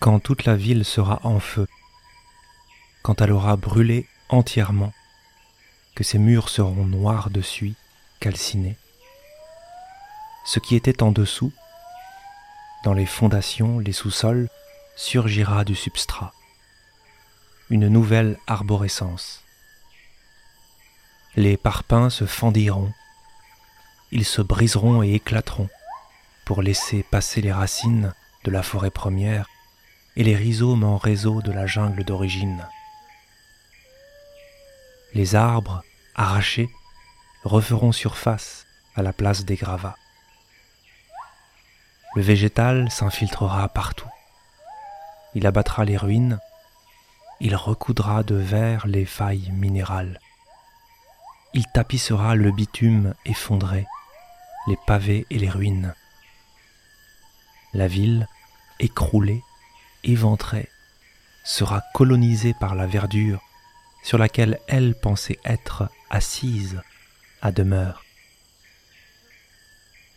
quand toute la ville sera en feu, quand elle aura brûlé entièrement, que ses murs seront noirs de suie, calcinés. Ce qui était en dessous, dans les fondations, les sous-sols, surgira du substrat. Une nouvelle arborescence. Les parpaings se fendiront, ils se briseront et éclateront pour laisser passer les racines de la forêt première et les rhizomes en réseau de la jungle d'origine. Les arbres, arrachés, referont surface à la place des gravats. Le végétal s'infiltrera partout. Il abattra les ruines, il recoudra de verre les failles minérales. Il tapissera le bitume effondré, les pavés et les ruines. La ville, écroulée, éventrée, sera colonisée par la verdure sur laquelle elle pensait être assise à demeure.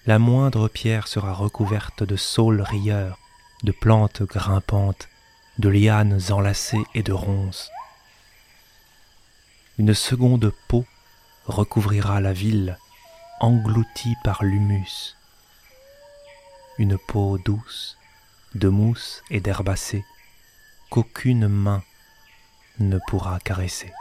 La moindre pierre sera recouverte de saules rieurs, de plantes grimpantes, de lianes enlacées et de ronces. Une seconde peau recouvrira la ville, engloutie par l'humus. Une peau douce, de mousse et d'herbacées, qu'aucune main ne pourra caresser.